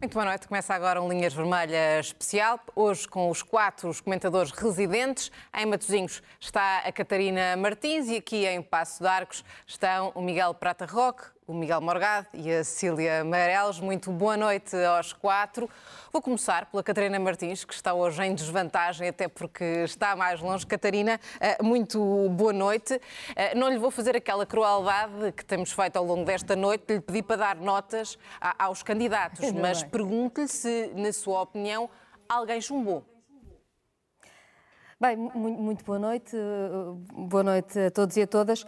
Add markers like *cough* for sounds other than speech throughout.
Muito boa noite. Começa agora um Linhas Vermelhas especial. Hoje com os quatro comentadores residentes. Em Matosinhos está a Catarina Martins e aqui em Passo de Arcos estão o Miguel Prata Roque, o Miguel Morgado e a Cília Meireles. Muito boa noite aos quatro. Vou começar pela Catarina Martins, que está hoje em desvantagem, até porque está mais longe. Catarina, eh, muito boa noite. Eh, não lhe vou fazer aquela crueldade que temos feito ao longo desta noite, lhe pedi para dar notas aos candidatos, *laughs* mas pergunto-lhe se, na sua opinião, alguém chumbou. Bem, muito boa noite. Boa noite a todos e a todas.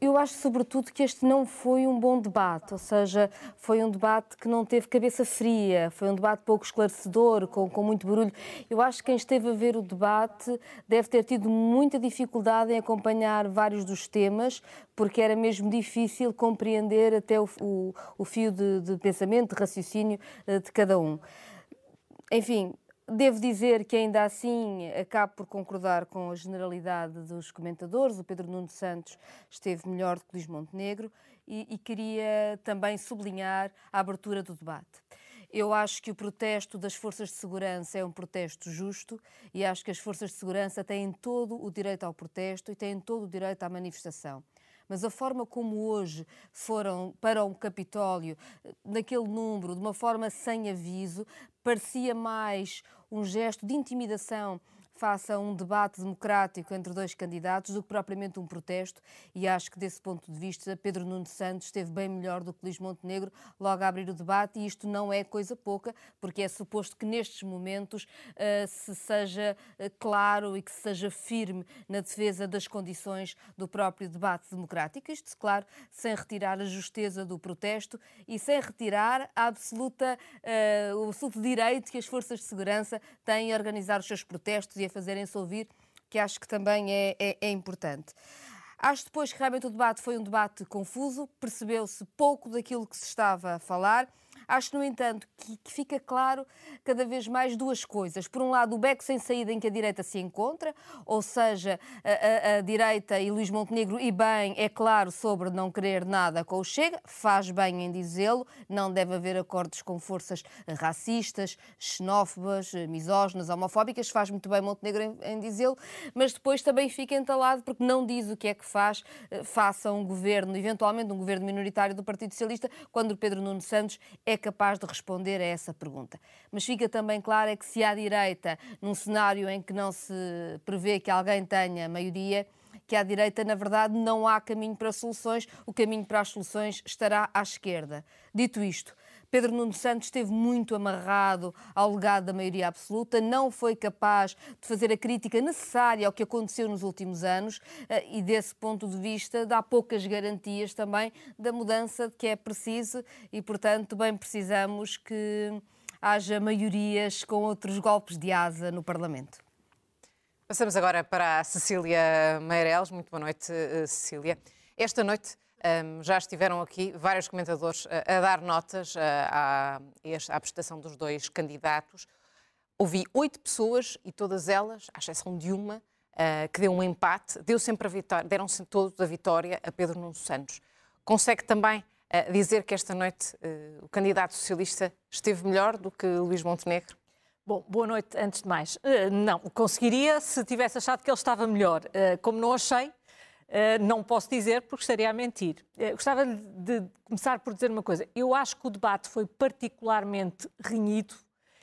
Eu, acho, sobretudo, que este não foi um bom debate, ou seja, foi um debate que não teve cabeça fria, foi um debate pouco esclarecedor, com, com muito barulho. Eu acho que quem esteve a ver o debate deve ter tido muita dificuldade em acompanhar vários dos temas, porque era mesmo difícil compreender até o, o, o fio de, de pensamento, de raciocínio eh, de cada um. Enfim, Devo dizer que ainda assim acabo por concordar com a generalidade dos comentadores. O Pedro Nuno Santos esteve melhor do que Luís Montenegro e, e queria também sublinhar a abertura do debate. Eu acho que o protesto das forças de segurança é um protesto justo e acho que as forças de segurança têm todo o direito ao protesto e têm todo o direito à manifestação mas a forma como hoje foram para o Capitólio, naquele número, de uma forma sem aviso, parecia mais um gesto de intimidação face a um debate democrático entre dois candidatos do que propriamente um protesto e acho que desse ponto de vista Pedro Nuno Santos esteve bem melhor do que Luís Montenegro logo a abrir o debate e isto não é coisa pouca porque é suposto que nestes momentos uh, se seja uh, claro e que se seja firme na defesa das condições do próprio debate democrático. Isto, claro, sem retirar a justeza do protesto e sem retirar a absoluta, uh, o absoluto direito que as forças de segurança têm a organizar os seus protestos e a fazerem-se ouvir, que acho que também é, é, é importante. Acho depois que realmente o debate foi um debate confuso, percebeu-se pouco daquilo que se estava a falar. Acho, no entanto, que, que, fica claro cada vez mais duas coisas. Por um lado, o beco sem saída em que a direita se encontra, ou seja, a, a, a direita e Luís Montenegro, e bem, é claro, sobre não querer nada com o Chega, faz bem em dizê-lo, não deve haver acordos com forças racistas, xenófobas, misóginas, homofóbicas, faz muito bem Montenegro em, em dizê-lo, mas depois também fica entalado porque não diz o que é que faz, eh, faça um governo, eventualmente um governo minoritário do Partido Socialista, quando Pedro Nuno Santos é é capaz de responder a essa pergunta. Mas fica também claro é que se à direita, num cenário em que não se prevê que alguém tenha maioria, que à direita, na verdade, não há caminho para soluções, o caminho para as soluções estará à esquerda. Dito isto, Pedro Nuno Santos esteve muito amarrado ao legado da maioria absoluta, não foi capaz de fazer a crítica necessária ao que aconteceu nos últimos anos eh, e, desse ponto de vista, dá poucas garantias também da mudança que é preciso e, portanto, bem precisamos que haja maiorias com outros golpes de asa no Parlamento. Passamos agora para a Cecília Meireles. Muito boa noite, eh, Cecília. Esta noite um, já estiveram aqui vários comentadores a, a dar notas à, à prestação dos dois candidatos. Ouvi oito pessoas e todas elas, à exceção de uma, uh, que deu um empate, deu sempre a vitória, deram-se todos a vitória a Pedro Nuno Santos. Consegue também uh, dizer que esta noite uh, o candidato socialista esteve melhor do que Luís Montenegro? Bom, boa noite, antes de mais. não, conseguiria se tivesse achado que ele estava melhor. como não achei, não posso dizer porque estaria a mentir. Uh, gostava de começar por dizer uma coisa. Eu acho que o debate foi particularmente renhido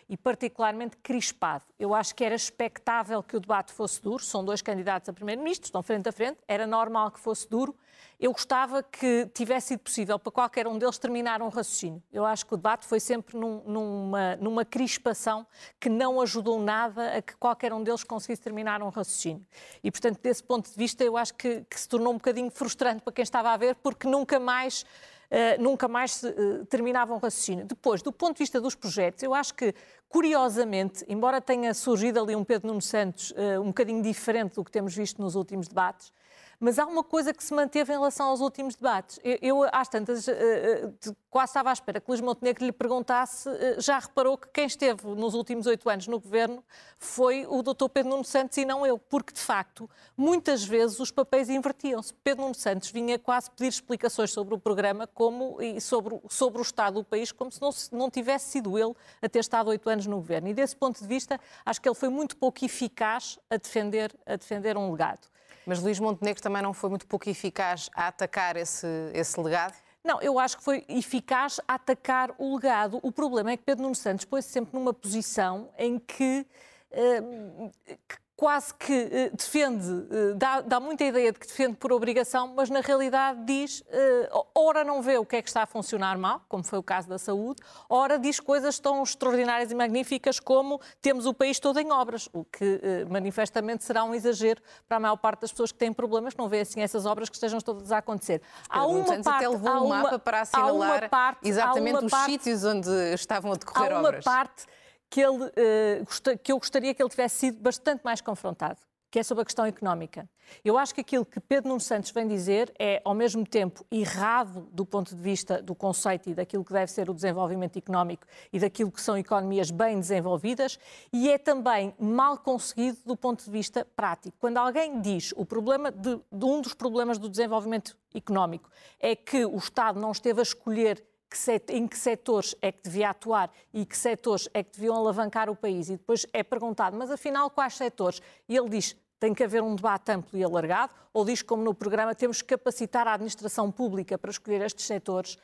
e particularmente crispado. Eu acho que era expectável que o debate fosse duro. São dois candidatos a primeiro-ministro, estão frente a frente. Era normal que fosse duro. Eu gostava que tivesse sido possível para qualquer um deles terminar um raciocínio. Eu acho que o debate foi sempre num, numa, numa crispação que não ajudou nada a que qualquer um deles conseguisse terminar um raciocínio. E, portanto, desse ponto de vista, eu acho que, que se tornou um bocadinho frustrante para quem estava a ver, porque nunca mais. Uh, nunca mais uh, terminava um raciocínio. Depois, do ponto de vista dos projetos, eu acho que, curiosamente, embora tenha surgido ali um Pedro Nuno Santos uh, um bocadinho diferente do que temos visto nos últimos debates, Mas há uma coisa que se manteve em relação aos últimos debates. Eu, às tantas, uh, quase estava à espera que Luís Montenegro lhe perguntasse, uh, já reparou que quem esteve nos últimos oito anos no governo foi o Dr. Pedro Nuno Santos e não eu, porque de facto, muitas vezes os papéis invertiam-se. Pedro Nuno Santos vinha quase pedir explicações sobre o programa como, e sobre, sobre o estado do país, como se não, não tivesse sido ele a ter estado oito anos no governo. E desse ponto de vista, acho que ele foi muito pouco eficaz a defender, a defender um legado. Mas Luís Montenegro também não foi muito pouco eficaz a atacar esse, esse legado? Não, eu acho que foi eficaz a atacar o legado. O problema é que Pedro Nuno Santos pôs-se sempre numa posição em que, uh, que quase que uh, defende, uh, dá, dá, muita ideia de que defende por obrigação, mas na realidade diz, uh, ora não vê o que é que está a funcionar mal, como foi o caso da saúde, ora diz coisas tão extraordinárias e magníficas como temos o país todo em obras, o que manifestamente será um exagero para a maior parte das pessoas que têm problemas, que não vê assim essas obras que estejam todas a acontecer. Há uma parte, até levou um mapa para assinalar parte, exatamente os sítios onde estavam a decorrer há obras. Há uma parte que, ele, uh, que eu gostaria que ele tivesse sido bastante mais confrontado, que é sobre a questão económica. Eu acho que aquilo que Pedro Nuno Santos vem dizer é, ao mesmo tempo, errado do ponto de vista do conceito e daquilo que deve ser o desenvolvimento económico e daquilo que são economias bem desenvolvidas, e é também mal conseguido do ponto de vista prático. Quando alguém diz o problema de, de um dos problemas do desenvolvimento económico é que o Estado não esteve a escolher que em que setores é que devia atuar e que setores é que deviam alavancar o país. E depois é perguntado, mas afinal quais setores? E ele diz, tem que haver um debate amplo e alargado, ou diz, como no programa, temos que capacitar a administração pública para escolher estes setores.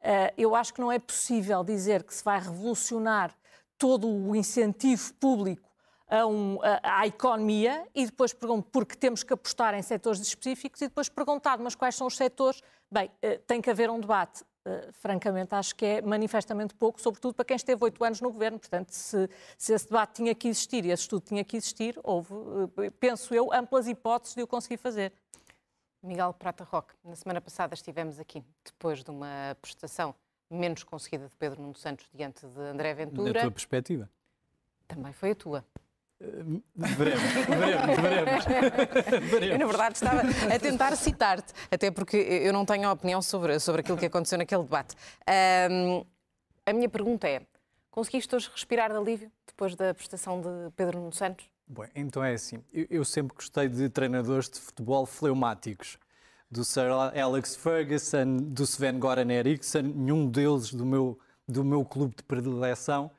Uh, eu acho que não é possível dizer que se vai revolucionar todo o incentivo público a um, a, à economia e depois pergunto porque temos que apostar em setores específicos e depois perguntado, mas quais são os setores? Bem, uh, tem que haver um debate Uh, francamente, acho que é manifestamente pouco, sobretudo para quem esteve oito anos no governo. Portanto, se, se, esse debate tinha que existir e esse estudo tinha que existir, houve, uh, penso eu, amplas hipóteses de o conseguir fazer. Miguel Prata Roque, na semana passada estivemos aqui, depois de uma prestação menos conseguida de Pedro Nuno Santos diante de André Ventura. Na tua perspectiva? Também foi a tua. Veremos, veremos, *laughs* veremos. Eu, na verdade, estava a tentar citar-te, até porque eu não tenho opinião sobre, sobre aquilo que aconteceu naquele debate. Um, a minha pergunta é: conseguiste hoje respirar de alívio depois da prestação de Pedro Nuno Santos? Bom, então é assim. Eu, eu sempre gostei de treinadores de futebol fleumáticos. Do Sir Alex Ferguson, do Sven Goran Eriksson, nenhum deles do meu, do meu clube de predileção.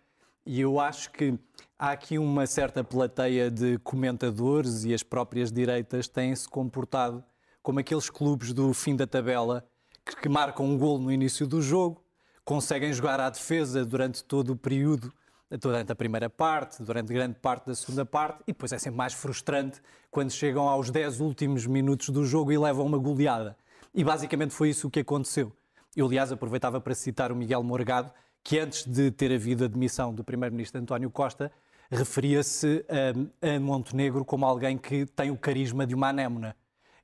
E eu acho que há aqui uma certa plateia de comentadores e as próprias direitas têm-se comportado como aqueles clubes do fim da tabela que, que marcam um gol no início do jogo, conseguem jogar à defesa durante todo o período, durante a primeira parte, durante grande parte da segunda parte, e depois é sempre mais frustrante quando chegam aos 10 últimos minutos do jogo e levam uma goleada. E basicamente foi isso que aconteceu. Eu, aliás, aproveitava para citar o Miguel Morgado, que antes de ter havido a demissão do primeiro-ministro António Costa, referia-se a, a Montenegro como alguém que tem o carisma de uma anémona.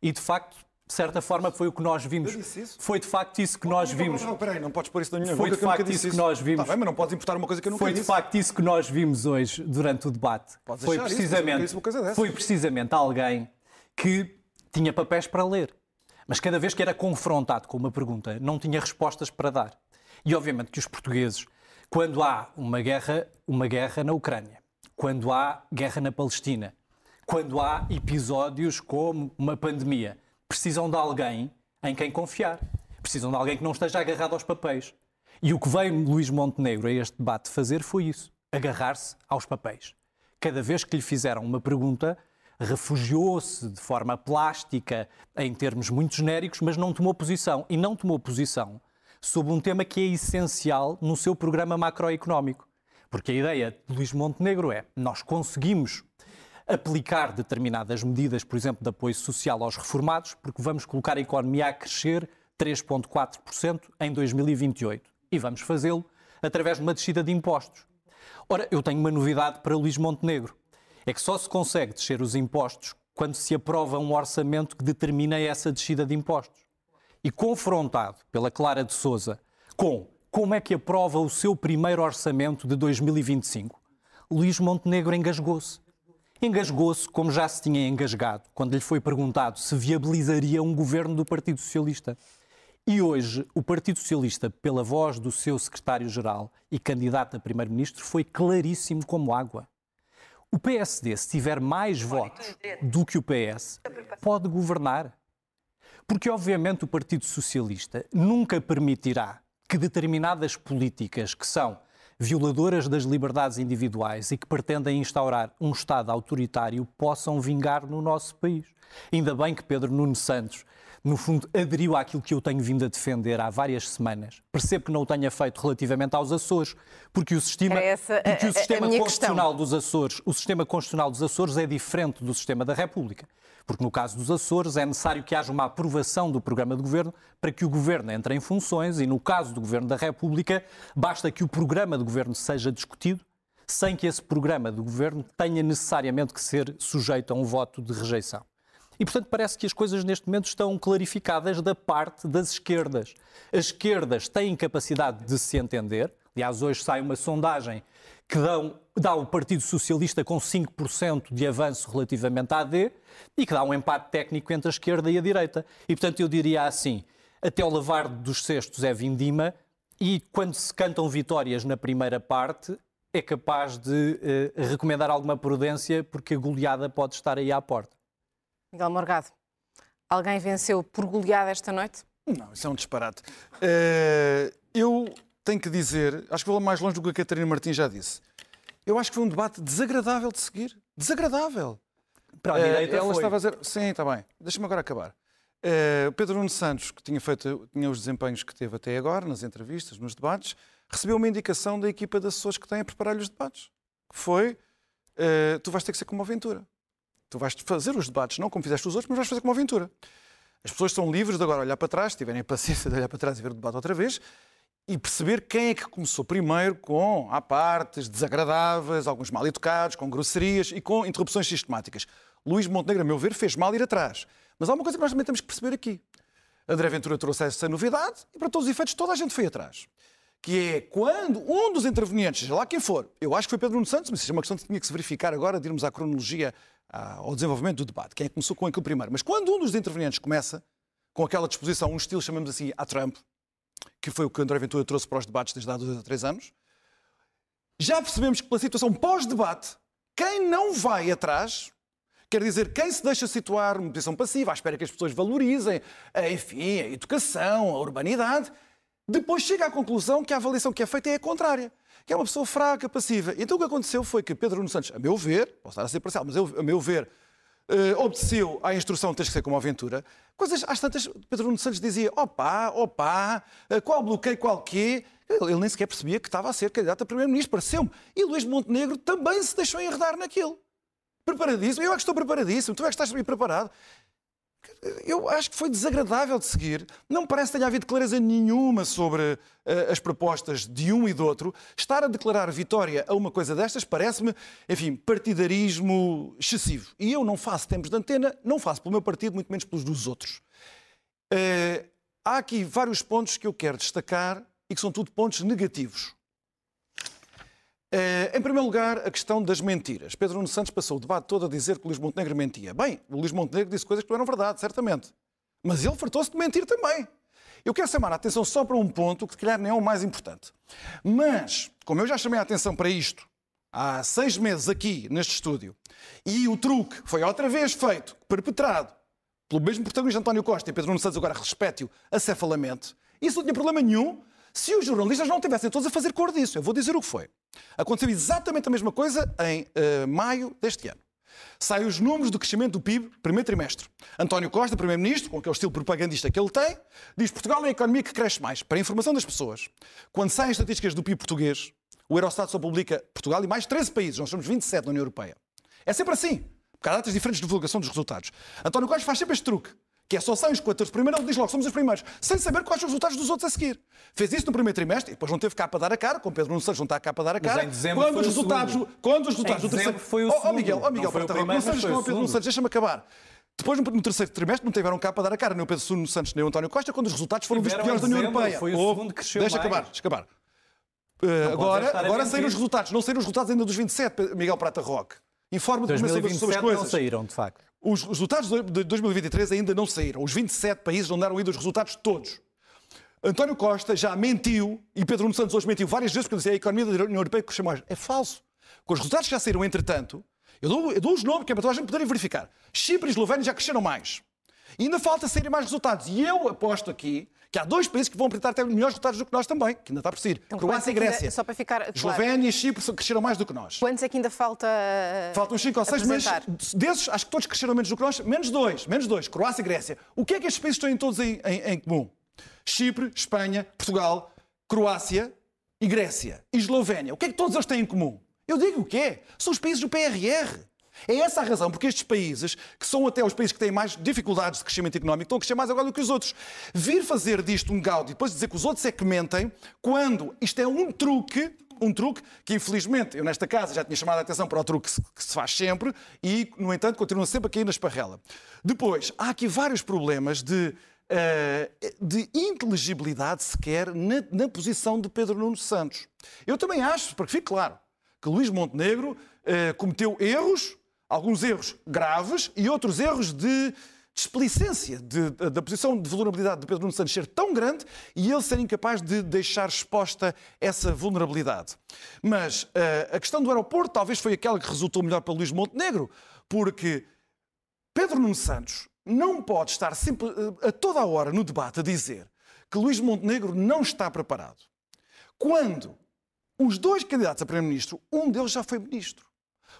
E, de facto, de certa forma foi o que nós vimos. Foi de facto isso que nós vimos. Não, não, não podes pôr isso na minha Foi de facto isso que nós vimos. Tá bem, mas não podes importar uma coisa que eu nunca Foi de facto isso que nós vimos hoje durante o debate. Podes foi precisamente, isso, coisa foi precisamente alguém que tinha papéis para ler, mas cada vez que era confrontado com uma pergunta, não tinha respostas para dar. E obviamente que os portugueses, quando há uma guerra, uma guerra na Ucrânia, quando há guerra na Palestina, quando há episódios como uma pandemia. Precisam de alguém em quem confiar. Precisam de alguém que não esteja agarrado aos papéis. E o que veio Luís Montenegro a este debate fazer foi isso: agarrar-se aos papéis. Cada vez que lhe fizeram uma pergunta, refugiou-se de forma plástica, em termos muito genéricos, mas não tomou posição. E não tomou posição sobre um tema que é essencial no seu programa macroeconómico. Porque a ideia de Luís Montenegro é nós conseguimos aplicar determinadas medidas, por exemplo, de apoio social aos reformados, porque vamos colocar a economia a crescer 3,4% em 2028. E vamos fazê-lo através de uma descida de impostos. Ora, eu tenho uma novidade para Luís Montenegro. É que só se consegue descer os impostos quando se aprova um orçamento que determina essa descida de impostos. E confrontado pela Clara de Souza com como é que aprova o seu primeiro orçamento de 2025? Luís Montenegro engasgou-se. Engasgou-se como já se tinha engasgado quando lhe foi perguntado se viabilizaria um governo do Partido Socialista. E hoje, o Partido Socialista, pela voz do seu secretário-geral e candidato a primeiro-ministro, foi claríssimo como água. O PSD, se tiver mais votos do que o PS, pode governar. Porque, obviamente, o Partido Socialista nunca permitirá que determinadas políticas que são violadoras das liberdades individuais e que pretendem instaurar um Estado autoritário possam vingar no nosso país. Ainda bem que Pedro Nuno Santos no fundo, aderiu àquilo que eu tenho vindo a defender há várias semanas. Percebo que não o tenha feito relativamente aos Açores, porque o sistema, essa, porque a, o sistema constitucional questão. dos Açores, o sistema constitucional dos Açores é diferente do sistema da República. Porque no caso dos Açores é necessário que haja uma aprovação do programa de governo para que o governo entre em funções e no caso do governo da República basta que o programa de governo seja discutido sem que esse programa de governo tenha necessariamente que ser sujeito a um voto de rejeição. E, portanto, parece que as coisas neste momento estão clarificadas da parte das esquerdas. As esquerdas têm capacidade de se entender. Aliás, hoje sai uma sondagem que dão, dá o Partido Socialista com 5% de avanço relativamente à AD e que dá um empate técnico entre a esquerda e a direita. E, portanto, eu diria assim: até o lavar dos cestos é vindima e quando se cantam vitórias na primeira parte, é capaz de eh, recomendar alguma prudência porque a goleada pode estar aí à porta. Miguel Morgado, alguém venceu por goleada esta noite? Não, isso é um disparate. Uh, eu tenho que dizer, acho que vou mais longe do que a Catarina Martins já disse. Eu acho que foi um debate desagradável de seguir. Desagradável. Para a direita uh, ela foi. estava a dizer. Sim, está bem. Deixa-me agora acabar. Uh, Pedro Nuno Santos, que tinha feito tinha os desempenhos que teve até agora, nas entrevistas, nos debates, recebeu uma indicação da equipa de assessores que têm a preparar-lhe os debates. Que foi: uh, tu vais ter que ser como uma aventura. Tu vais fazer os debates, não como fizeste os outros, mas vais fazer como aventura. As pessoas são livres de agora olhar para trás, se tiverem a paciência de olhar para trás e ver o debate outra vez, e perceber quem é que começou primeiro com apartes desagradáveis, alguns mal educados, com grosserias e com interrupções sistemáticas. Luís Montenegro, a meu ver, fez mal ir atrás. Mas há uma coisa que nós também temos que perceber aqui. André Ventura trouxe essa novidade e, para todos os efeitos, toda a gente foi atrás. Que é quando um dos intervenientes, seja lá quem for, eu acho que foi Pedro Nuno Santos, mas isso é uma questão que tinha que se verificar agora, de irmos à cronologia ao desenvolvimento do debate, quem que começou com aquilo primeiro. Mas quando um dos intervenientes começa com aquela disposição, um estilo, chamamos assim, a Trump, que foi o que André Ventura trouxe para os debates desde há dois a três anos, já percebemos que pela situação pós-debate, quem não vai atrás, quer dizer, quem se deixa situar numa posição passiva, à espera que as pessoas valorizem, enfim, a educação, a urbanidade, depois chega à conclusão que a avaliação que é feita é a contrária que é uma pessoa fraca, passiva. Então o que aconteceu foi que Pedro Nuno Santos, a meu ver, posso estar a ser parcial, mas eu, a meu ver, uh, obedeceu à instrução de ter que ser como aventura. Coisas, às tantas, Pedro Nuno Santos dizia, opá, opá, uh, qual bloqueio, qual quê? Ele, ele nem sequer percebia que estava a ser candidato a primeiro-ministro, pareceu-me. E Luís Montenegro também se deixou enredar naquilo. Preparadíssimo, eu é que estou preparadíssimo, tu é que estás bem preparado eu acho que foi desagradável de seguir. Não parece que tenha havido clareza nenhuma sobre uh, as propostas de um e do outro. Estar a declarar vitória a uma coisa destas parece-me, enfim, partidarismo excessivo. E eu não faço tempos de antena, não faço pelo meu partido, muito menos pelos dos outros. Uh, há aqui vários pontos que eu quero destacar e que são tudo pontos negativos. Uh, em primeiro lugar, a questão das mentiras. Pedro Nuno Santos passou o debate todo a dizer que o Luís Montenegro mentia. Bem, o Luís Montenegro disse coisas que não eram verdade, certamente. Mas ele fartou-se de mentir também. Eu quero chamar a atenção só para um ponto que, se calhar, nem é o mais importante. Mas, como eu já chamei a atenção para isto há seis meses aqui, neste estúdio, e o truque foi outra vez feito, perpetrado, pelo mesmo protagonista António Costa e Pedro Nuno Santos agora respete-o acefalamente, isso não tinha problema nenhum se os jornalistas não tivessem todos a fazer cor disso. Eu vou dizer o que foi. Aconteceu exatamente a mesma coisa em uh, maio deste ano. Saem os números do crescimento do PIB, primeiro trimestre. António Costa, primeiro-ministro, com aquele estilo propagandista que ele tem, diz Portugal é a economia que cresce mais. Para a informação das pessoas, quando saem estatísticas do PIB português, o Eurostat só publica Portugal e mais 13 países. Nós somos 27 na União Europeia. É sempre assim. Porque há datas diferentes de divulgação dos resultados. António Costa faz sempre este truque que é só saem os 14 primeiros, ele diz logo, somos os primeiros, sem saber quais são os resultados dos outros a seguir. Fez isso no primeiro trimestre e depois não teve cá para dar a cara, com Pedro Nuno Santos não está cá para dar a cara. Mas em dezembro quando foi os resultados, quando os resultados Em do terceiro. foi o Oh, oh segundo. Miguel, oh Miguel, Não Prata, primeiro, não sejas como Pedro Nuno. Santos, deixa-me acabar. Depois, no terceiro trimestre, não tiveram cá para dar a cara nem o Pedro Nuno Santos nem o António Costa, quando os resultados foram dos Tiveram piores da União Europeia. foi o Oh, segundo que cresceu Deixa mais. acabar, deixa acabar. Uh, agora agora saíram os resultados, não saíram os resultados ainda dos 27, Miguel Prata Roque. Informa-te sobre, as 2027 coisas. não saíram, de facto. Os resultados de 2023 ainda não saíram. Os 27 países não deram ainda os resultados todos. António Costa já mentiu, e Pedro Nuno Santos hoje mentiu várias vezes, porque dizia a economia da União Europeia cresceu mais. É falso. Com os resultados que já saíram, entretanto, eu dou, eu dou os nomes que é para toda a gente poderem verificar. Chipre e Eslovénia já cresceram mais. E ainda falta saírem mais resultados. E eu aposto aqui que há dois países que vão apresentar até melhores resultados do que nós também, que ainda está por sair. Então, Croácia e é ainda- Grécia. só para ficar claro. Eslovénia e Chipre cresceram mais do que nós. Quantos é que ainda falta. Faltam uns 5 ou 6, mas desses acho que todos cresceram menos do que nós. Menos dois, menos dois. Croácia e Grécia. O que é que estes países têm todos em, em- em comum? Chipre, Espanha, Portugal, Croácia e Grécia. E Eslovénia. O que é que todos eles têm em comum? Eu digo o quê? São os países do PRR. É essa a razão porque estes países, que são até os países que têm mais dificuldades de crescimento económico, estão a crescer mais agora do que os outros. Vir fazer disto um gáudio e depois dizer que os outros é que mentem, quando isto é um truque, um truque que infelizmente eu nesta casa já tinha chamado a atenção para o truque que se- faz sempre e, no entanto, continua sempre a cair na esparrela. Depois, há aqui vários problemas de, eh, de inteligibilidade sequer na, na posição de Pedro Nuno Santos. Eu também acho, para que fique claro, que Luís Montenegro eh, cometeu erros, alguns erros graves e outros erros de desplicência de- da da posição de vulnerabilidade de Pedro Nuno Santos ser tão grande e ele ser incapaz de deixar exposta essa vulnerabilidade. Mas eh, a questão do aeroporto talvez foi aquela que resultou melhor para Luís Montenegro, porque Pedro Nuno Santos não pode estar sempre, eh, a toda a hora no debate a dizer que Luís Montenegro não está preparado. Quando os dois candidatos a Primeiro-Ministro, um deles já foi Ministro.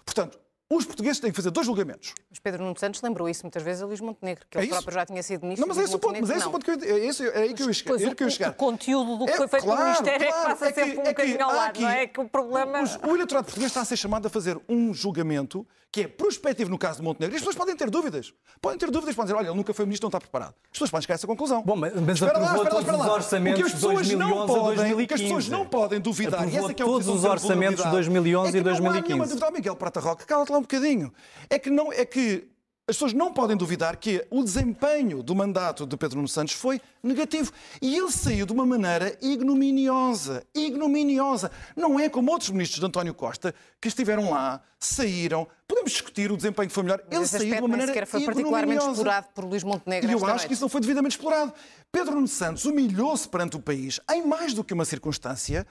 Portanto, os portugueses têm que fazer dois julgamentos. Mas Pedro Nuno Santos lembrou isso muitas vezes a Luís Montenegro, que É ele isso? próprio já tinha sido ministro. Não, mas é esse o ponto, mas é esse o ponto que eu, é esse, é aí que eu ia chegar. É o, que eu ia chegar. o conteúdo do que É, foi feito claro, no Ministério é claro, que passa é que- sempre um é bocadinho ao lado, aqui- não é? Que o problema... Os- o eleitorado português está a ser chamado a fazer um julgamento que é prospectivo no caso de Montenegro. E as pessoas podem ter dúvidas. Podem ter dúvidas, podem dizer, olha, ele nunca foi ministro, não está preparado. As pessoas podem chegar a essa conclusão. Bom, mas- mas Espera lá, espera lá, espera lá. os orçamentos O que as de pessoas não 2011 a podem, o que as 2015. pessoas não podem duvidar, e essa que é a todos os orçamentos de vulnerabilidade, 2011 é que e Não há nenhuma 2015. dúvida, Miguel Prata Roca, cala-te lá um bocadinho. É que, não, é que as pessoas não podem duvidar que o desempenho do mandato de Pedro Nuno Santos foi negativo. E ele saiu de uma maneira ignominiosa. Ignominiosa. Não é como outros ministros de António Costa que estiveram lá, saíram. Podemos discutir o desempenho que foi melhor. Ele Esse saiu de uma maneira sequer foi particularmente explorado por Luís Montenegro E eu acho que noite. isso não foi devidamente explorado. Pedro Nuno Santos humilhou-se perante o país em mais do que uma circunstância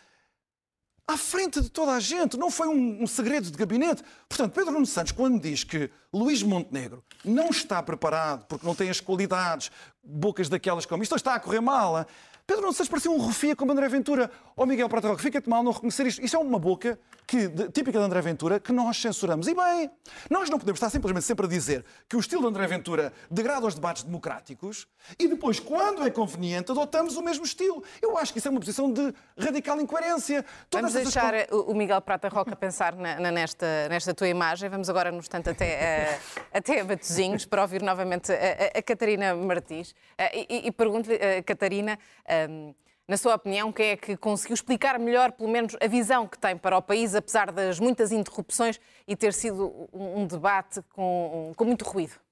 à frente de toda a gente. Não foi um, um segredo de gabinete. Portanto, Pedro Nuno Santos, quando diz que Luís Montenegro não está preparado porque não tem as qualidades, bocas daquelas como isto está a correr mal. Pedro Nuno Santos parecia um rufia como André Ventura. Ó Miguel Prata fica-te mal não reconhecer isto. Isto é uma boca que, de- típica de André Ventura que nós censuramos. E bem, nós não podemos estar simplesmente sempre a dizer que o estilo de André Ventura degrada os debates democráticos e depois, quando é conveniente, adotamos o mesmo estilo. Eu acho que isso é uma posição de radical incoerência. Todas Vamos deixar o o Miguel Prata Roca pensar na- na- nesta, nesta tua imagem. Vamos agora, no instante, até, a- *laughs* até a Batozinhos para ouvir novamente a, a- a Catarina Martins. Eh, e e pergunto-lhe, eh, Catarina, ehm, na sua opinião, quem é que conseguiu explicar melhor, pelo menos, a visão que tem para o país, apesar das muitas interrupções e ter sido um, debate com, com muito ruído?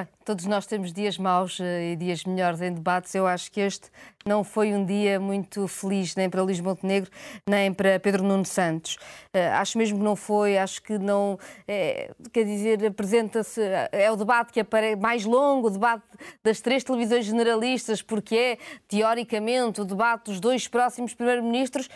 Bem, todos nós temos dias maus eh, e dias melhores em debates. Eu acho que este não foi um dia muito feliz nem para Luís Montenegro, nem para Pedro Nuno Santos. Eh, acho mesmo que não foi, acho que não. eh, quer dizer, apresenta-se. É o debate que aparece mais longo, o debate das três televisões generalistas, porque é, teoricamente, o debate dos dois próximos primeiros-ministros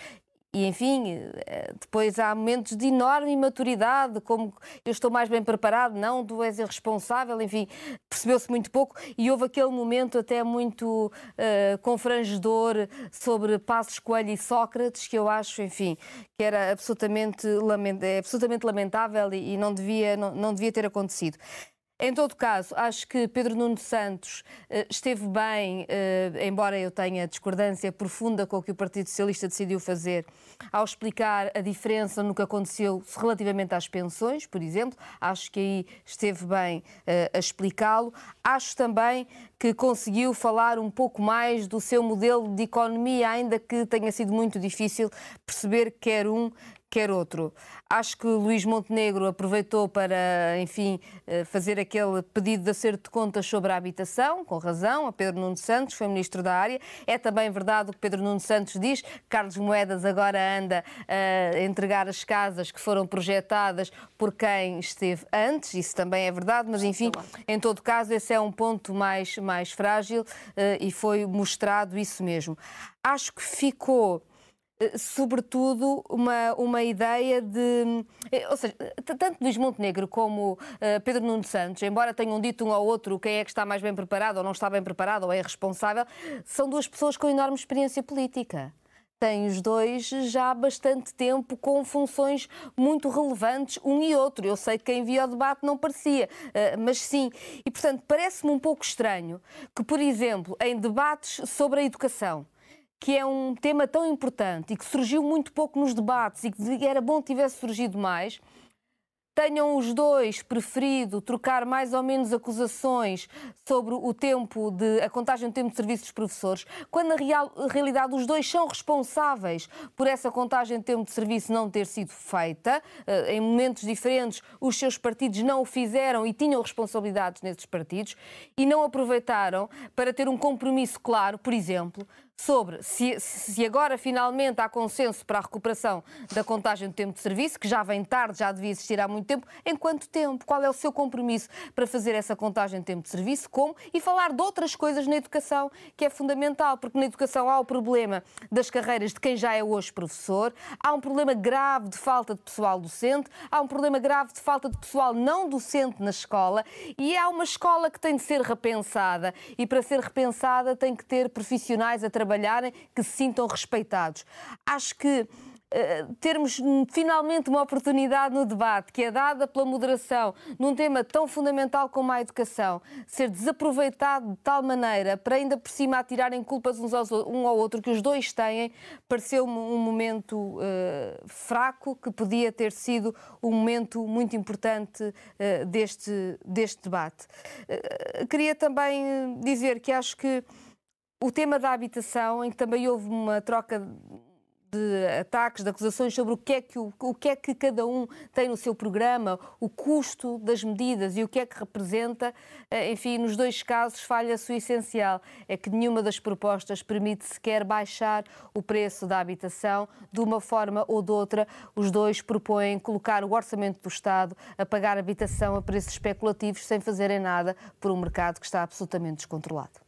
e, enfim, eh, depois há momentos de enorme imaturidade, como eu estou mais bem preparado, não, tu és irresponsável, enfim, percebeu-se muito pouco e houve aquele momento até muito eh, confrangedor sobre Passos Coelho e Sócrates, que eu acho, enfim, que era absolutamente, lament- é absolutamente lamentável e, e não, devia, não, não devia ter acontecido. Em todo caso, acho que Pedro Nuno Santos eh, esteve bem, eh, embora eu tenha discordância profunda com o que o Partido Socialista decidiu fazer, ao explicar a diferença no que aconteceu relativamente às pensões, por exemplo. Acho que aí esteve bem eh, a explicá-lo. Acho também que conseguiu falar um pouco mais do seu modelo de economia, ainda que tenha sido muito difícil perceber quer um, quer outro. Acho que Luís Montenegro aproveitou para, enfim, eh, fazer aquele pedido de acerto de contas sobre a habitação, com razão, a Pedro Nuno Santos, foi ministro da área. É também verdade o que Pedro Nuno Santos diz, Carlos Moedas agora anda a entregar as casas que foram projetadas por quem esteve antes, isso também é verdade, mas enfim, em todo caso, esse é um ponto mais, mais frágil eh, e foi mostrado isso mesmo. Acho que ficou eh, sobretudo uma, uma ideia de. eh, Ou seja, tanto Luís Montenegro como eh, Pedro Nuno Santos, embora tenham dito um ao outro quem é que está mais bem preparado ou não está bem preparado ou é responsável, são duas pessoas com enorme experiência política. Têm os dois já há bastante tempo com funções muito relevantes, um e outro. Eu sei que quem via o debate não parecia, eh, mas sim. E, portanto, parece-me um pouco estranho que, por exemplo, em debates sobre a educação, que é um tema tão importante e que surgiu muito pouco nos debates e que era bom que tivesse surgido mais, tenham os dois preferido trocar mais ou menos acusações sobre o tempo de a contagem do tempo de serviço dos professores, quando na real, realidade os dois são responsáveis por essa contagem de tempo de serviço não ter sido feita. Eh, Em momentos diferentes, os seus partidos não o fizeram e tinham responsabilidades nesses partidos e não aproveitaram para ter um compromisso claro, por exemplo, sobre se, se agora finalmente há consenso para a recuperação da contagem do tempo de serviço, que já vem tarde, já devia existir há muito tempo, em quanto tempo? Qual é o seu compromisso para fazer essa contagem de tempo de serviço? Como? E falar de outras coisas na educação, que é fundamental, porque na educação há o problema das carreiras de quem já é hoje professor, há um problema grave de falta de pessoal docente, há um problema grave de falta de pessoal não docente na escola e há uma escola que tem de ser repensada e para ser repensada tem que ter profissionais a trabalharem que se sintam respeitados. Acho que eh, termos finalmente uma oportunidade no debate que é dada pela moderação num tema tão fundamental como a educação, ser desaproveitado de tal maneira para ainda por cima atirarem culpas uns aos, um ao outro que os dois têm, pareceu-me um momento eh, fraco que podia ter sido um momento muito importante eh, deste, deste debate. Eh, queria também dizer que acho que o tema da habitação, em que também houve uma troca de ataques, de acusações sobre o que, é que o, o que é que cada um tem no seu programa, o custo das medidas e o que é que representa, eh, enfim, nos dois casos falha-se o essencial, é que nenhuma das propostas permite sequer baixar o preço da habitação de uma forma ou de outra. Os dois propõem colocar o orçamento do Estado a pagar habitação a preços especulativos sem fazerem nada por um mercado que está absolutamente descontrolado.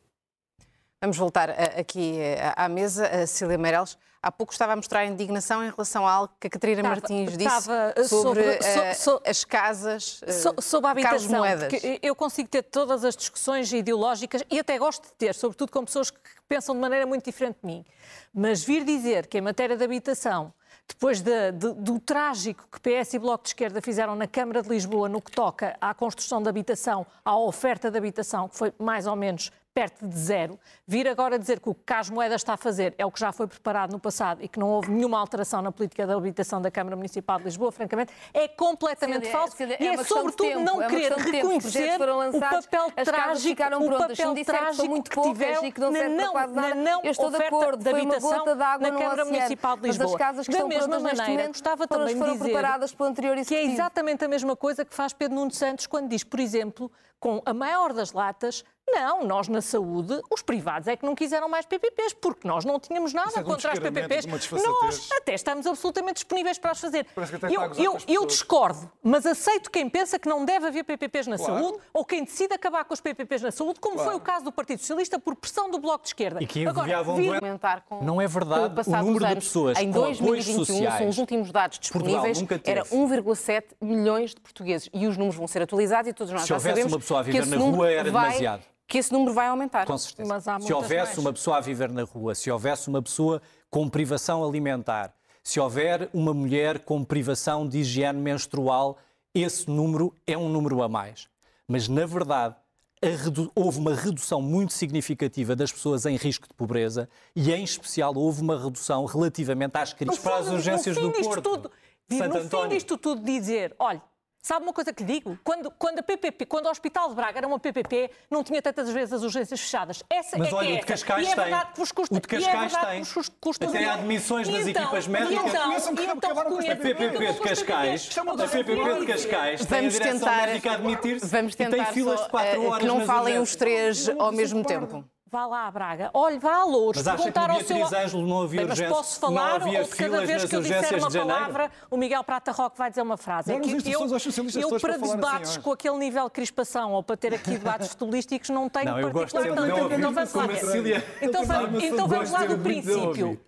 Vamos voltar a- aqui eh, à mesa. A Cília Meireles, há pouco estava a mostrar indignação em relação a algo que a Catarina Estava- Martins disse estava, eh, sobre, sobre- so- eh, so- as casas eh, So- sobre a habitação, Moedas. eu consigo ter todas as discussões ideológicas e até gosto de ter, sobretudo com pessoas que pensam de maneira muito diferente de mim. Mas vir dizer que em matéria de habitação, depois de- de- do trágico que PS e Bloco de Esquerda fizeram na Câmara de Lisboa no que toca à construção de habitação, à oferta de habitação, que foi mais ou menos perto de zero, vir agora dizer que o que Carlos Moedas está a fazer é o que já foi preparado no passado e que não houve nenhuma alteração na política da habitação da Câmara Municipal de Lisboa, francamente, é completamente Cília, falso Cília, e é é, sobretudo tempo, não é querer reconhecer projetos foram lançados, o papel as trágico, o papel que trágico muito que poucas tiveram e que não na não, quase na nada, não eu estou de acordo, de habitação na Câmara. Municipal de Mas Lisboa. as casas que da mesma maneira, gostava também de dizer preparadas pelo anterior que é exatamente a mesma coisa que faz Pedro Nuno Santos quando diz, por exemplo, com a maior das latas, não, nós na saúde, os privados é que não quiseram mais PPPs, porque nós não tínhamos nada é contra as PPPs. Nós até estamos absolutamente disponíveis para as fazer. Eu, eu, eu discordo, mas aceito quem pensa que não deve haver PPPs na Claro. saúde ou quem decide acabar com os PPPs na saúde, como Claro. foi o caso do Partido Socialista por pressão do Bloco de Esquerda. E que Agora, enviavam vir-. Aumentar com- Não é verdade. com o O número de pessoas em com apoios 2021 sociais, são os últimos dados disponíveis, era teve. 1,7 milhões de portugueses e os números vão ser atualizados e todos nós Se já houvesse sabemos uma pessoa a viver na rua, era vai- demasiado. Que esse número vai aumentar. Com certeza. Se houvesse mais. uma pessoa a viver na rua, se houvesse uma pessoa com privação alimentar, se houver uma mulher com privação de higiene menstrual, esse número é um número a mais. Mas, na verdade, houve uma redução muito significativa das pessoas em risco de pobreza e, em especial, houve uma redução relativamente às crises para as urgências fim do Porto. Tudo, Santo no fim António. disto tudo dizer, olha, Sabe uma coisa que lhe digo? Quando, quando, a PPP, quando o Hospital de Braga era uma PPP, não tinha tantas vezes as urgências fechadas. Essa Mas é olha, que é o de Cascais e é tem. verdade que vos custa, O de e é Cascais verdade tem. que vos custa Até dinheiro. admissões E das então- equipas e médicas. então- então os A PPP de então Cascais, é a PPP de Cascais tem a Vamos direção tentar, médica a admitir-se vamos e tem tentar filas de 4 eh, horas que não falem os três ao mesmo tempo. Vá lá a Braga. Olhe, vá a Louros. Mas acha que ao seu... Beatriz Ângelo não havia Bem, mas urgência- posso não falar havia ou de cada vez que eu disser uma palavra, o Miguel Prata Roque vai dizer uma frase. Aos socialistas eu todos para para falarem debates assim, com aquele nível de crispação ou para ter aqui debates *laughs* futebolísticos não tenho Não, eu gosto Então. Então Eu gosto lá do muito de princípio. ouvir.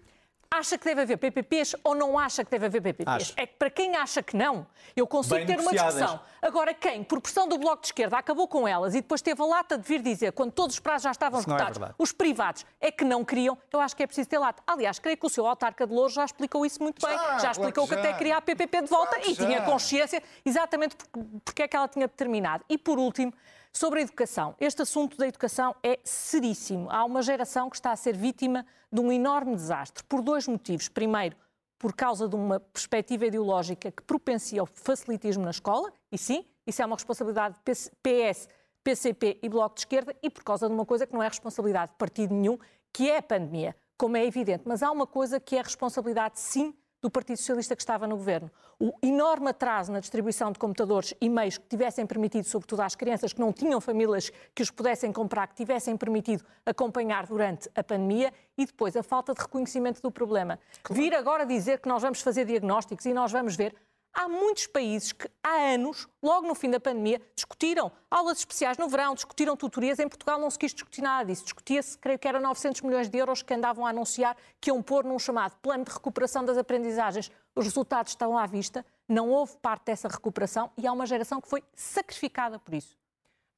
Acha que deve haver PPPs ou não acha que deve haver PPPs? Acho. É que para quem acha que não, eu consigo Bem ter uma discussão. Agora, quem, por pressão do Bloco de Esquerda, acabou com elas e depois teve a lata de vir dizer, quando todos os prazos já estavam Isso é esgotados, verdade. os privados é que não queriam, eu acho que é preciso ter lata. Aliás, creio que o seu autarca de Louros já explicou isso muito bem. Já, Já, explicou que que, já. até queria a PPP de volta Claro e tinha consciência exatamente porque é que ela tinha determinado. E por último, sobre a educação. Este assunto da educação é seríssimo. Há uma geração que está a ser vítima de um enorme desastre por dois motivos. Primeiro, por causa de uma perspectiva ideológica que propencia o facilitismo na escola, e sim, isso é uma responsabilidade de PS, PCP e Bloco de Esquerda, e por causa de uma coisa que não é responsabilidade de partido nenhum, que é a pandemia, como é evidente. Mas há uma coisa que é responsabilidade, sim, do Partido Socialista que estava no governo. O enorme atraso na distribuição de computadores e meios que tivessem permitido, sobretudo às crianças que não tinham famílias que os pudessem comprar, que tivessem permitido acompanhar durante a pandemia e depois a falta de reconhecimento do problema. Vir agora dizer que nós vamos fazer diagnósticos e nós vamos ver. Há muitos países que há anos, logo no fim da pandemia, discutiram aulas especiais no verão, discutiram tutorias. Em Portugal não se quis discutir nada disso. Discutia-se, creio que era 900 milhões de euros que andavam a anunciar que iam pôr num chamado plano de recuperação das aprendizagens. Os resultados estão à vista, não houve parte dessa recuperação e há uma geração que foi sacrificada por isso.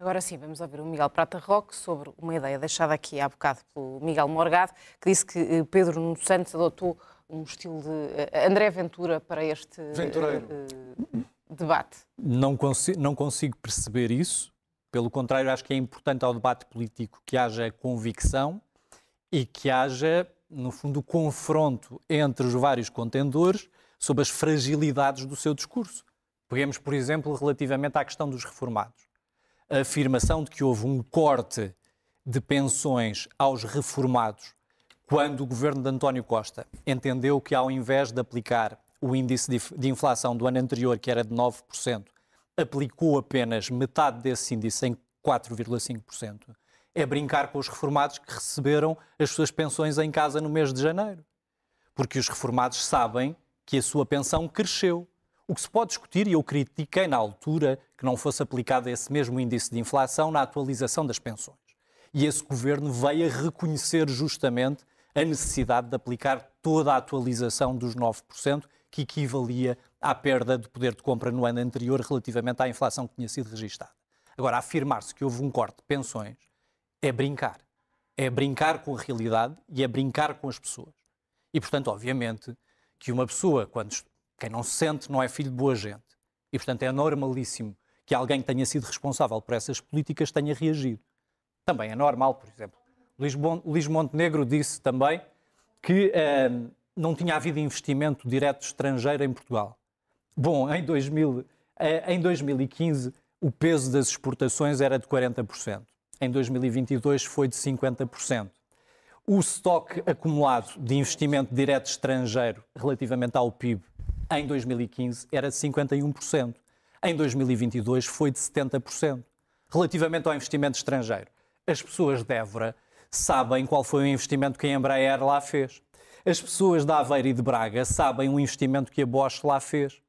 Agora sim, vamos ouvir o Miguel Prata Roque sobre uma ideia deixada aqui há bocado pelo Miguel Morgado, que disse que eh, Pedro Santos adotou um estilo de eh, André Ventura para este eh, Ventureiro. eh, debate. Não consigo, não consigo perceber isso. Pelo contrário, acho que é importante ao debate político que haja convicção e que haja, no fundo, confronto entre os vários contendores sobre as fragilidades do seu discurso. Peguemos, por exemplo, relativamente à questão dos reformados. A afirmação de que houve um corte de pensões aos reformados quando o governo de António Costa entendeu que, ao invés de aplicar o índice de inflação do ano anterior, que era de 9%, aplicou apenas metade desse índice em 4,5%, é brincar com os reformados que receberam as suas pensões em casa no mês de janeiro. Porque os reformados sabem que a sua pensão cresceu. O que se pode discutir, e eu critiquei na altura que não fosse aplicado esse mesmo índice de inflação na atualização das pensões. E esse governo veio a reconhecer justamente a necessidade de aplicar toda a atualização dos 9%, que equivalia à perda de poder de compra no ano anterior relativamente à inflação que tinha sido registada. Agora, afirmar-se que houve um corte de pensões é brincar. É brincar com a realidade e é brincar com as pessoas. E, portanto, obviamente, que uma pessoa, quando quem não se sente, não é filho de boa gente. E, portanto, é normalíssimo que alguém que tenha sido responsável por essas políticas tenha reagido. Também é normal, por exemplo. Luís, Montenegro disse também que eh, não tinha havido investimento direto estrangeiro em Portugal. Bom, em, 2000, eh, em 2015 o peso das exportações era de 40%. Em 2022 foi de 50%. O estoque acumulado de investimento direto estrangeiro relativamente ao PIB em 2015 era de 51%. Em 2022 foi de 70%. Relativamente ao investimento estrangeiro, as pessoas de Évora sabem qual foi o investimento que a Embraer lá fez. As pessoas de Aveiro e de Braga sabem o investimento que a Bosch lá fez.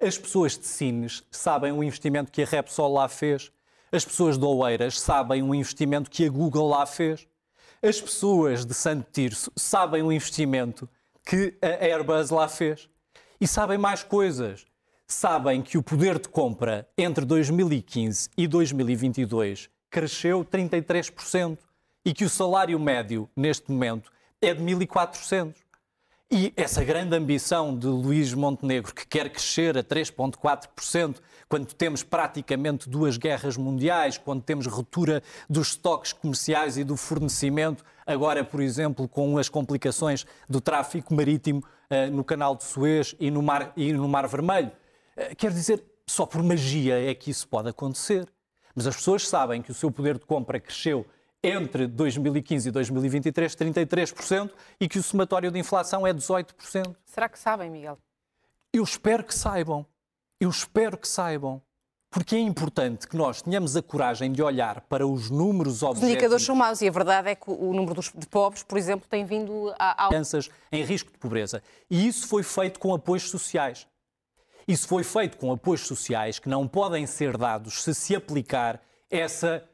As pessoas de Sines sabem o investimento que a Repsol lá fez. As pessoas de Oeiras sabem o investimento que a Google lá fez. As pessoas de Santo Tirso sabem o investimento que a Airbus lá fez. E sabem mais coisas. Sabem que o poder de compra entre 2015 e 2022 cresceu 33% e que o salário médio, neste momento, é de 1.400. E essa grande ambição de Luís Montenegro, que quer crescer a 3,4%, quando temos praticamente duas guerras mundiais, quando temos ruptura dos estoques comerciais e do fornecimento, agora, por exemplo, com as complicações do tráfico marítimo eh, no Canal de Suez e no Mar, e no Mar Vermelho. Eh, quer dizer, só por magia é que isso pode acontecer. Mas as pessoas sabem que o seu poder de compra cresceu entre 2015 e 2023 33% e que o somatório de inflação é 18%. Será que sabem, Miguel? Eu espero que saibam. Eu espero que saibam. Porque é importante que nós tenhamos a coragem de olhar para os números objetivos. Os indicadores são maus e a verdade é que o número de pobres, por exemplo, tem vindo a... Crianças em risco de pobreza. E isso foi feito com apoios sociais. Isso foi feito com apoios sociais que não podem ser dados se se aplicar essa,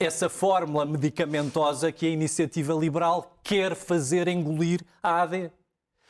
essa fórmula medicamentosa que a iniciativa liberal quer fazer engolir a AD.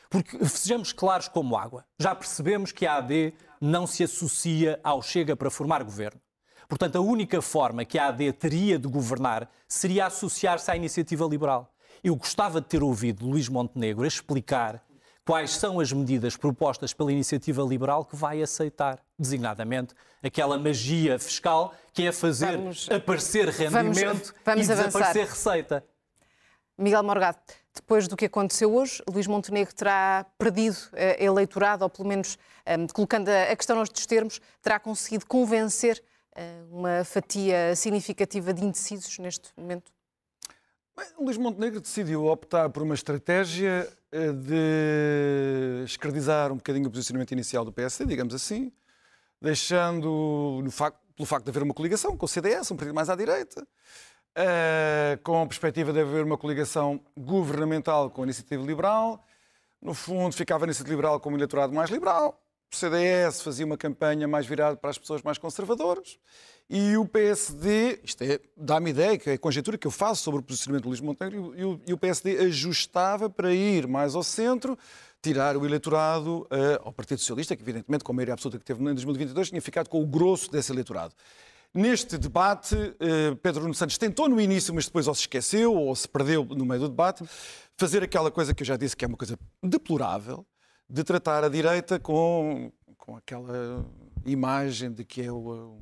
Porque sejamos claros como água. Já percebemos que a AD não se associa ao Chega para formar governo. Portanto, a única forma que a AD teria de governar seria associar-se à iniciativa liberal. Eu gostava de ter ouvido Luís Montenegro explicar quais são as medidas propostas pela iniciativa liberal que vai aceitar, designadamente aquela magia fiscal que é fazer vamos, aparecer rendimento vamos, vamos e desaparecer receita. Miguel Morgado, depois do que aconteceu hoje, Luís Montenegro terá perdido uh, eleitorado, ou pelo menos, um, colocando a, a, questão nos termos, terá conseguido convencer uh, uma fatia significativa de indecisos neste momento? Bem, Luís Montenegro decidiu optar por uma estratégia uh, de escredizar um bocadinho o posicionamento inicial do PSD, digamos assim, deixando, pelo facto de haver uma coligação com o CDS, um partido mais à direita, uh, com a perspectiva de haver uma coligação governamental com a Iniciativa Liberal. No fundo, ficava a Iniciativa Liberal como um eleitorado mais liberal. O CDS fazia uma campanha mais virada para as pessoas mais conservadoras. E o PSD, isto é, dá-me ideia, que é a conjectura que eu faço sobre o posicionamento do Luís Montenegro, e o, e o PSD ajustava para ir mais ao centro, tirar o eleitorado uh, ao Partido Socialista, que evidentemente, com a maioria absoluta que teve em 2022, tinha ficado com o grosso desse eleitorado. Neste debate, eh, Pedro Nuno Santos tentou no início, mas depois ou se esqueceu ou se perdeu no meio do debate, fazer aquela coisa que eu já disse que é uma coisa deplorável, de tratar a direita com, com aquela imagem de que é o,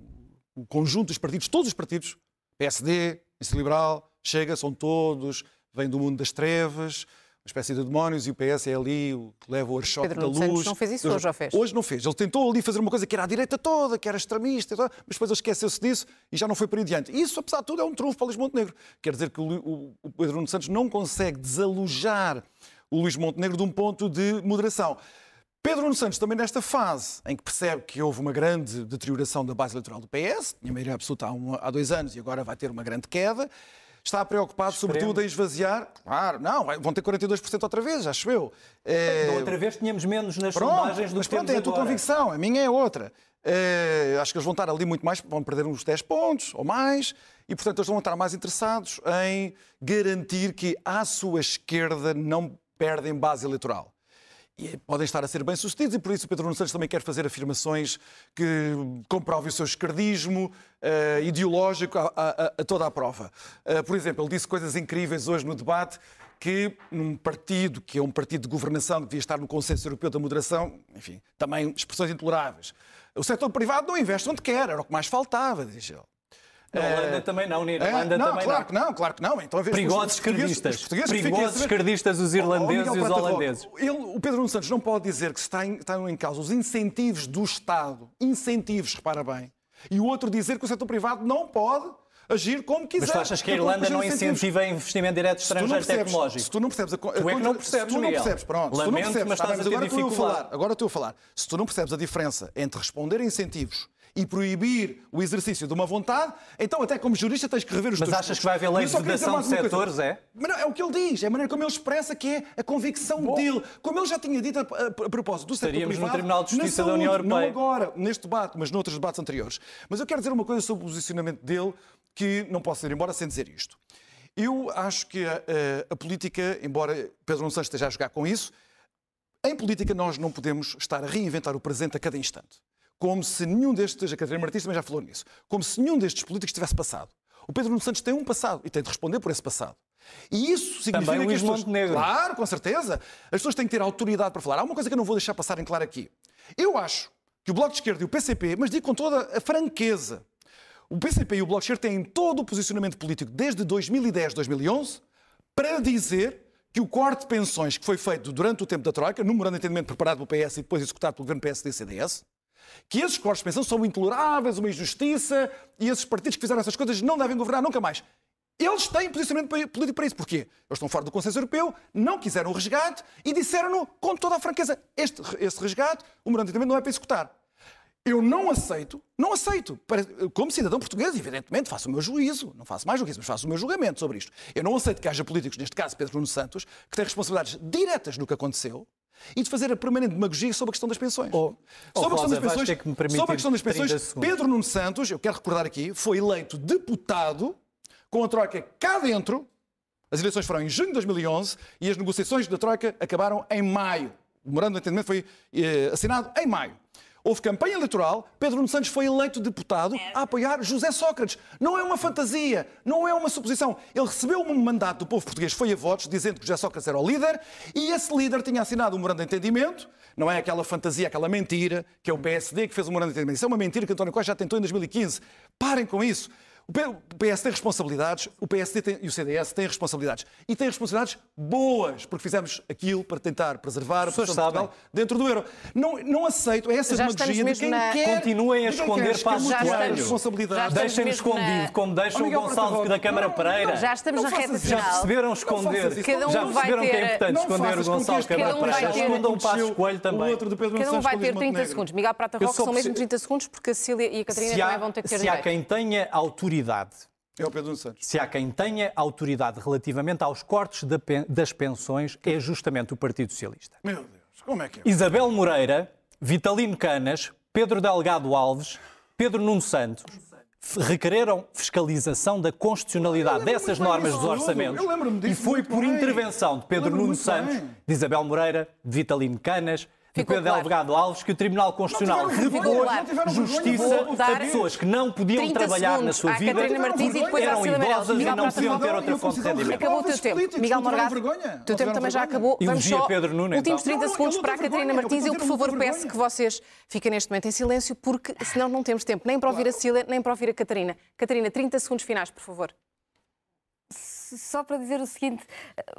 o conjunto dos partidos, todos os partidos, PSD, Iniciativa Liberal, Chega, são todos, vêm do mundo das trevas, espécie de demónios e o PS é ali o que leva o archote da luz. Santos não fez isso hoje, já fez? Hoje não fez. Ele tentou ali fazer uma coisa que era à direita toda, que era extremista, mas depois ele esqueceu-se disso e já não foi para adiante. Isso, apesar de tudo, é um trunfo para o Luís Montenegro. Quer dizer que o, o Pedro Nuno Santos não consegue desalojar o Luís Montenegro de um ponto de moderação. Pedro Nuno Santos, também nesta fase em que percebe que houve uma grande deterioração da base eleitoral do PS, tinha maioria absoluta há, um, há dois anos e agora vai ter uma grande queda, está preocupado, Esperemos. sobretudo, em esvaziar. Claro, não, vão ter 42% outra vez, acho eu. É... outra vez tínhamos menos nas pronto, sondagens do mas que pronto, é a tua agora. convicção, a minha é outra. É, acho que eles vão estar ali muito mais, vão perder uns 10 pontos ou mais, e portanto eles vão estar mais interessados em garantir que à sua esquerda não perdem base eleitoral e podem estar a ser bem-sucedidos, e por isso o Pedro Nuno Santos também quer fazer afirmações que comprovem o seu esquerdismo uh, ideológico a, a, a, toda a prova. Uh, por exemplo, ele disse coisas incríveis hoje no debate que num partido que é um partido de governação que devia estar no consenso europeu da moderação, enfim, também expressões intoleráveis. O setor privado não investe onde quer, era o que mais faltava, diz ele. Na Holanda é... também não, na Irlanda é... não, também claro não. que não, claro que não. Então, Perigosos esquerdistas. Perigosos esquerdistas, os irlandeses oh, oh, e os holandeses. Ele, o Pedro Nuno Santos não pode dizer que está em, estão em causa os incentivos do Estado, incentivos, repara bem, e o outro dizer que o setor privado não pode agir como quiser. Mas tu achas que a Irlanda não incentiva investimento direto estrangeiro tecnológico? Se tu não percebes a, tu é que não percebes, tu não percebes, pronto, Lamento, tu não percebes, mas estás mas a ter agora. Estou a falar, agora estou a falar. Se tu não percebes a diferença entre responder a incentivos e proibir o exercício de uma vontade, então até como jurista tens que rever os Mas teus... achas que vai haver lei de vedação de setores, é? Mas não, é o que ele diz, é a maneira como ele expressa que é a convicção Bom. dele. Como ele já tinha dito a, a, a propósito do setor Estaríamos privado... no Tribunal de Justiça saúde, da União Europeia. Não agora, neste debate, mas noutros debates anteriores. Mas eu quero dizer uma coisa sobre o posicionamento dele que não posso ir embora sem dizer isto. Eu acho que a, a, política, embora Pedro Santos esteja a jogar com isso, em política nós não podemos estar a reinventar o presente a cada instante como se nenhum destes, a Catarina Martins também já falou nisso, como se nenhum destes políticos tivesse passado. O Pedro Nuno Santos tem um passado e tem de responder por esse passado. E isso significa Também que as pessoas... Montenegro. Claro, com certeza. As pessoas têm que ter autoridade para falar. Há uma coisa que eu não vou deixar passar em claro aqui. Eu acho que o Bloco de Esquerda e o PCP, mas digo com toda a franqueza, o PCP e o Bloco de Esquerda têm todo o posicionamento político desde 2010, 2011, para dizer que o corte de pensões que foi feito durante o tempo da Troika, no memorando de entendimento preparado pelo PS e depois executado pelo governo PSD e CDS, Que esses cortes de pensão são intoleráveis, uma injustiça, e esses partidos que fizeram essas coisas não devem governar nunca mais. Eles têm posicionamento político para isso. Porquê? Eles estão fora do consenso europeu, não quiseram o resgate e disseram-no com toda a franqueza. Este, este resgate, o memorando de não é para executar. Eu não aceito, não aceito. Como cidadão português, evidentemente, faço o meu juízo. Não faço mais isso, mas faço o meu julgamento sobre isto. Eu não aceito que haja políticos, neste caso Pedro Nuno Santos, que têm responsabilidades diretas no que aconteceu e de fazer a permanente demagogia sobre a questão das pensões. Oh, oh, sobre, a questão das pensões sobre a questão das pensões, Pedro Nuno Santos, eu quero recordar aqui, foi eleito deputado com a Troika cá dentro. As eleições foram em junho de 2011 e as negociações da Troika acabaram em maio. O memorando de entendimento foi eh, assinado em maio. Houve campanha eleitoral, Pedro Nuno Santos foi eleito deputado a apoiar José Sócrates. Não é uma fantasia, não é uma suposição. Ele recebeu um mandato do povo português, foi a votos, dizendo que José Sócrates era o líder, e esse líder tinha assinado um memorando de entendimento. Não é aquela fantasia, aquela mentira, que é o PSD que fez o memorando de entendimento. Isso é uma mentira que António Costa já tentou em 2015. Parem com isso. O PS tem responsabilidades, o PSD tem, e o CDS têm responsabilidades. E têm responsabilidades boas, porque fizemos aquilo para tentar preservar a posição de Portugal dentro do euro. Não, não aceito essa Já demagogia de quem na... quer... Continuem a esconder passos coelho. responsabilidades. Deixem-no escondido, na... como deixam o Gonçalo da Câmara Pereira. Já estamos na reta final. Já perceberam esconder. Cada um Já perceberam ter... que é importante esconder o Gonçalo Câmara Pereira. Escondam o passo coelho também. Cada um vai ter 30 segundos. Miguel Prata Roque são mesmo 30 segundos, porque a Cília e a Catarina também vão ter que ter Se há quem tenha autoridade é o Pedro Santos. Se há quem tenha autoridade relativamente aos cortes das pensões, é justamente o Partido Socialista. Meu Deus, como é que é? Isabel Moreira, Vitalino Canas, Pedro Delgado Alves, Pedro Nuno Santos requereram fiscalização da constitucionalidade dessas normas dos orçamentos e foi por intervenção de Pedro Nuno Santos, de Isabel Moreira, de Vitalino Canas, de Pedro claro. Delgado Alves que o Tribunal Constitucional repôs justiça a pessoas que não podiam trabalhar na sua vida eram idosas e não podiam ter outra fonte de rendimento. Acabou o teu tempo. Miguel Morgado, o teu tempo também já acabou. Vamos só Pedro Nuno, últimos 30 então. segundos para a Catarina Martins. Eu, por favor, peço que vocês fiquem neste momento em silêncio porque senão não temos tempo nem para ouvir a Cília, nem para ouvir a Catarina. Catarina, 30 segundos finais, por favor só para dizer o seguinte,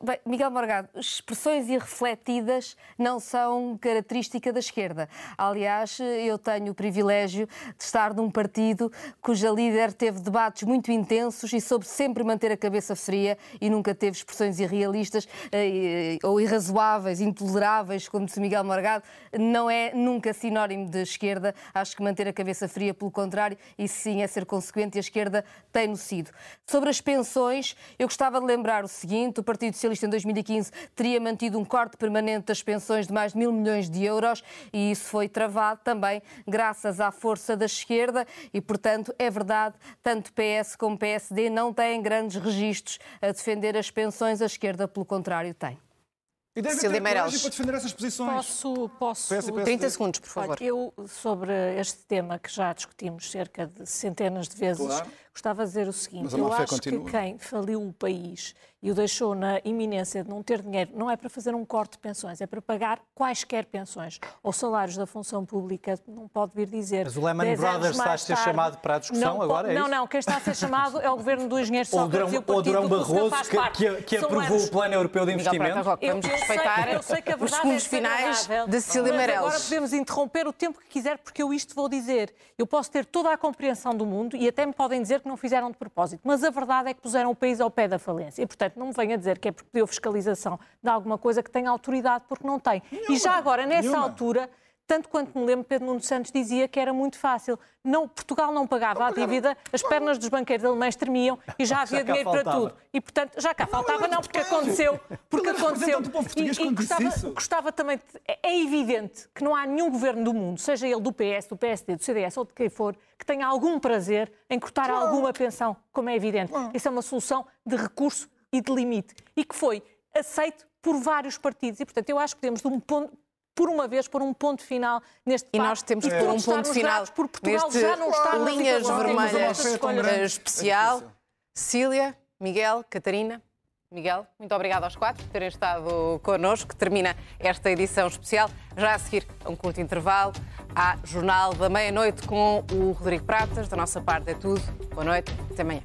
bem, Miguel Morgado, expressões irrefletidas não são característica da esquerda. Aliás, eu tenho o privilégio de estar num partido cuja líder teve debates muito intensos e soube sempre manter a cabeça fria e nunca teve expressões irrealistas eh, ou irrazoáveis, intoleráveis, como disse Miguel Morgado, não é nunca sinónimo de esquerda. Acho que manter a cabeça fria, pelo contrário, isso sim é ser consequente e a esquerda tem-no sido. Sobre as pensões, eu gostava Gostava de lembrar o seguinte: o Partido Socialista em 2015 teria mantido um corte permanente das pensões de mais de mil milhões de euros e isso foi travado também graças à força da esquerda e, portanto, é verdade, tanto PS como PSD não têm grandes registros a defender as pensões, a esquerda, pelo contrário, tem. E deve Cília ter Meirelles. para defender essas posições. Posso, posso... PS, 30 segundos, por favor. Eu, sobre este tema que já discutimos cerca de centenas de vezes, claro. Gostava de dizer o seguinte. Eu acho continua. que quem faliu o país e o deixou na iminência de não ter dinheiro, não é para fazer um corte de pensões, é para pagar quaisquer pensões ou salários da função pública, não pode vir dizer. Mas o Lehman Brothers está a ser tarde, chamado para a discussão não, agora? É não, não, quem está a ser chamado é o governo do engenheiro Sócrates ou o Durão Barroso, que, que, que aprovou o Plano Europeu de Investimento. Vamos respeitar eu sei, eu sei os segundos é finais de Cecília. Agora podemos interromper o tempo que quiser, porque eu isto vou dizer. Eu posso ter toda a compreensão do mundo e até me podem dizer que não fizeram de propósito, mas a verdade é que puseram o país ao pé da falência. E, portanto, não me venha dizer que é porque deu fiscalização de alguma coisa que tem autoridade, porque não tem. Nenhuma, e já agora, nessa nenhuma. altura, tanto quanto me lembro, Pedro Nuno Santos dizia que era muito fácil. Não, Portugal não pagava a dívida, as pernas dos banqueiros alemães tremiam e já *laughs* havia já dinheiro para tudo. E, portanto, já cá faltava, não, porque aconteceu. Porque aconteceu. E, e gostava, gostava, também. De, é, é evidente que não há nenhum governo do mundo, seja ele do PS, do PSD, do CDS ou de quem for, que tenha algum prazer em cortar claro. alguma pensão, como é evidente. Claro. Isso é uma solução de recurso e de limite. E que foi aceito por vários partidos. E, portanto, eu acho que temos de um ponto, por uma vez, por um ponto final neste debate. E nós temos de pôr um ponto final por Portugal neste já não está linhas vermelhas especial. Cília, Miguel, Catarina. Miguel, muito obrigado aos quatro por terem estado connosco. Termina esta edição especial. Já a seguir, a um curto intervalo, há Jornal da Meia-Noite com o Rodrigo Pratas. Da nossa parte é tudo. Boa noite, até amanhã.